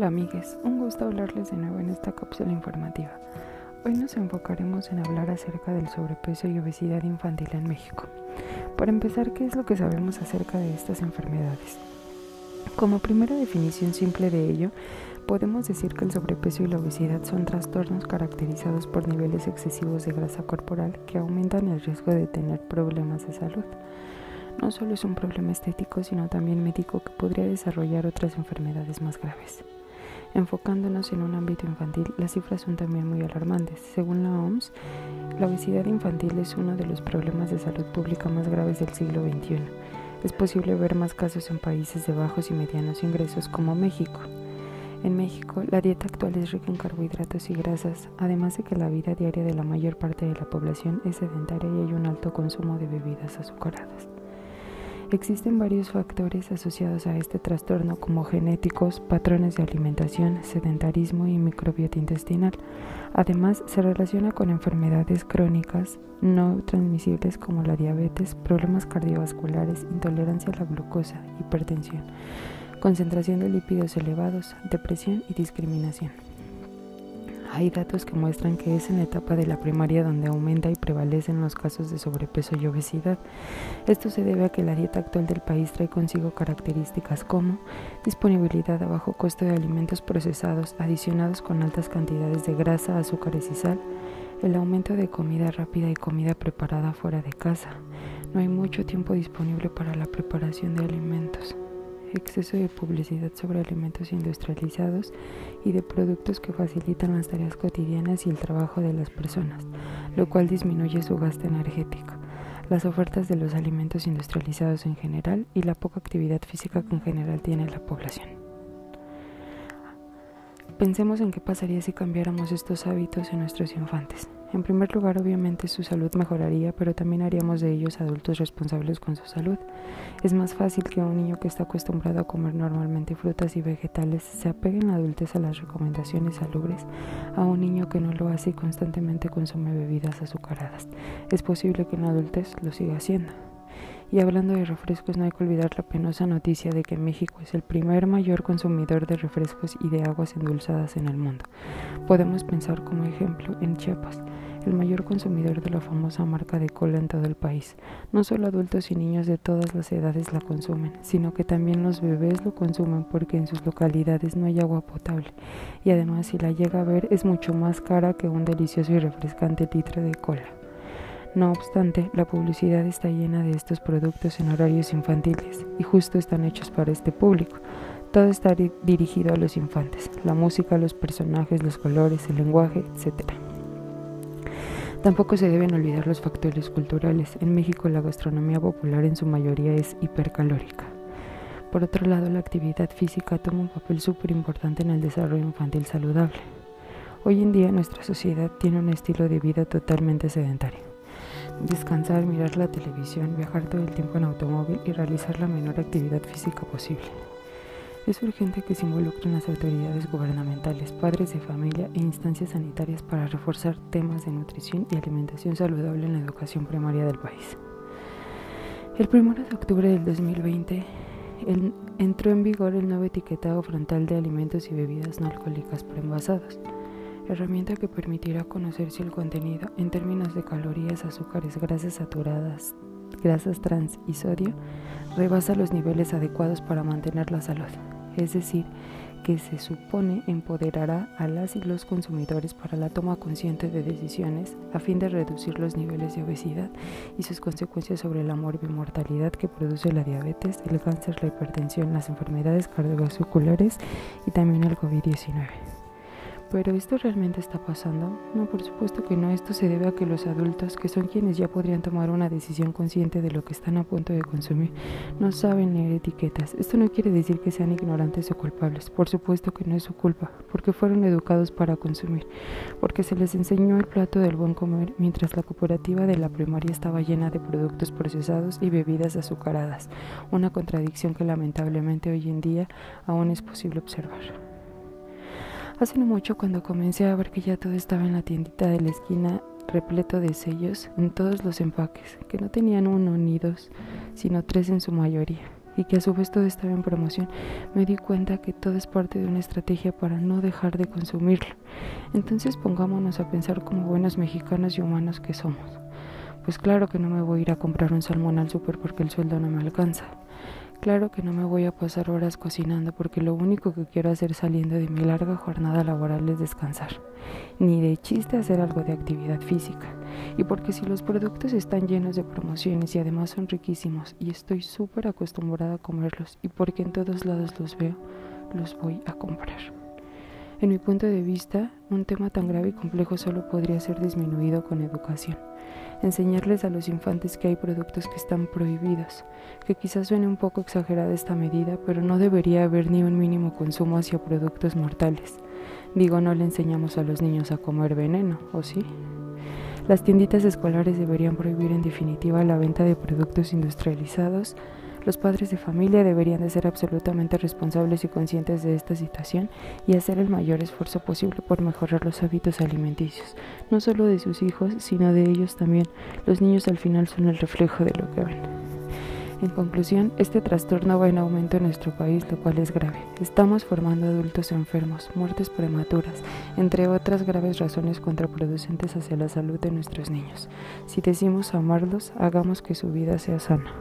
Hola amigues, un gusto hablarles de nuevo en esta cápsula informativa. Hoy nos enfocaremos en hablar acerca del sobrepeso y obesidad infantil en México. Para empezar, ¿qué es lo que sabemos acerca de estas enfermedades? Como primera definición simple de ello, podemos decir que el sobrepeso y la obesidad son trastornos caracterizados por niveles excesivos de grasa corporal que aumentan el riesgo de tener problemas de salud. No solo es un problema estético, sino también médico que podría desarrollar otras enfermedades más graves. Enfocándonos en un ámbito infantil, las cifras son también muy alarmantes. Según la OMS, la obesidad infantil es uno de los problemas de salud pública más graves del siglo XXI. Es posible ver más casos en países de bajos y medianos ingresos como México. En México, la dieta actual es rica en carbohidratos y grasas, además de que la vida diaria de la mayor parte de la población es sedentaria y hay un alto consumo de bebidas azucaradas. Existen varios factores asociados a este trastorno como genéticos, patrones de alimentación, sedentarismo y microbiota intestinal. Además, se relaciona con enfermedades crónicas no transmisibles como la diabetes, problemas cardiovasculares, intolerancia a la glucosa, hipertensión, concentración de lípidos elevados, depresión y discriminación. Hay datos que muestran que es en la etapa de la primaria donde aumenta y prevalecen los casos de sobrepeso y obesidad. Esto se debe a que la dieta actual del país trae consigo características como disponibilidad a bajo costo de alimentos procesados adicionados con altas cantidades de grasa, azúcares y sal, el aumento de comida rápida y comida preparada fuera de casa. No hay mucho tiempo disponible para la preparación de alimentos exceso de publicidad sobre alimentos industrializados y de productos que facilitan las tareas cotidianas y el trabajo de las personas, lo cual disminuye su gasto energético, las ofertas de los alimentos industrializados en general y la poca actividad física que en general tiene la población. Pensemos en qué pasaría si cambiáramos estos hábitos en nuestros infantes. En primer lugar, obviamente su salud mejoraría, pero también haríamos de ellos adultos responsables con su salud. Es más fácil que un niño que está acostumbrado a comer normalmente frutas y vegetales se apegue en adultez a las recomendaciones salubres a un niño que no lo hace y constantemente consume bebidas azucaradas. Es posible que en la adultez lo siga haciendo. Y hablando de refrescos, no hay que olvidar la penosa noticia de que México es el primer mayor consumidor de refrescos y de aguas endulzadas en el mundo. Podemos pensar como ejemplo en Chiapas, el mayor consumidor de la famosa marca de cola en todo el país. No solo adultos y niños de todas las edades la consumen, sino que también los bebés lo consumen porque en sus localidades no hay agua potable y además si la llega a ver es mucho más cara que un delicioso y refrescante litro de cola. No obstante, la publicidad está llena de estos productos en horarios infantiles y justo están hechos para este público. Todo está dirigido a los infantes, la música, los personajes, los colores, el lenguaje, etc. Tampoco se deben olvidar los factores culturales. En México la gastronomía popular en su mayoría es hipercalórica. Por otro lado, la actividad física toma un papel súper importante en el desarrollo infantil saludable. Hoy en día nuestra sociedad tiene un estilo de vida totalmente sedentario. Descansar, mirar la televisión, viajar todo el tiempo en automóvil y realizar la menor actividad física posible. Es urgente que se involucren las autoridades gubernamentales, padres de familia e instancias sanitarias para reforzar temas de nutrición y alimentación saludable en la educación primaria del país. El 1 de octubre del 2020 entró en vigor el nuevo etiquetado frontal de alimentos y bebidas no alcohólicas preenvasados, herramienta que permitirá conocer si el contenido en términos de calorías, azúcares, grasas saturadas, grasas trans y sodio rebasa los niveles adecuados para mantener la salud es decir, que se supone empoderará a las y los consumidores para la toma consciente de decisiones a fin de reducir los niveles de obesidad y sus consecuencias sobre la morbimortalidad que produce la diabetes, el cáncer, la hipertensión, las enfermedades cardiovasculares y también el COVID-19. ¿Pero esto realmente está pasando? No, por supuesto que no. Esto se debe a que los adultos, que son quienes ya podrían tomar una decisión consciente de lo que están a punto de consumir, no saben leer etiquetas. Esto no quiere decir que sean ignorantes o culpables. Por supuesto que no es su culpa, porque fueron educados para consumir, porque se les enseñó el plato del buen comer mientras la cooperativa de la primaria estaba llena de productos procesados y bebidas azucaradas. Una contradicción que lamentablemente hoy en día aún es posible observar. Hace no mucho cuando comencé a ver que ya todo estaba en la tiendita de la esquina repleto de sellos en todos los empaques, que no tenían uno ni dos, sino tres en su mayoría, y que a su vez todo estaba en promoción, me di cuenta que todo es parte de una estrategia para no dejar de consumirlo. Entonces pongámonos a pensar como buenos mexicanos y humanos que somos. Pues claro que no me voy a ir a comprar un salmón al súper porque el sueldo no me alcanza. Claro que no me voy a pasar horas cocinando porque lo único que quiero hacer saliendo de mi larga jornada laboral es descansar. Ni de chiste hacer algo de actividad física. Y porque si los productos están llenos de promociones y además son riquísimos y estoy súper acostumbrada a comerlos y porque en todos lados los veo, los voy a comprar. En mi punto de vista, un tema tan grave y complejo solo podría ser disminuido con educación enseñarles a los infantes que hay productos que están prohibidos, que quizás suene un poco exagerada esta medida, pero no debería haber ni un mínimo consumo hacia productos mortales. Digo, no le enseñamos a los niños a comer veneno, ¿o sí? Las tienditas escolares deberían prohibir en definitiva la venta de productos industrializados, los padres de familia deberían de ser absolutamente responsables y conscientes de esta situación y hacer el mayor esfuerzo posible por mejorar los hábitos alimenticios, no solo de sus hijos, sino de ellos también. Los niños al final son el reflejo de lo que ven. En conclusión, este trastorno va en aumento en nuestro país, lo cual es grave. Estamos formando adultos enfermos, muertes prematuras, entre otras graves razones contraproducentes hacia la salud de nuestros niños. Si decimos amarlos, hagamos que su vida sea sana.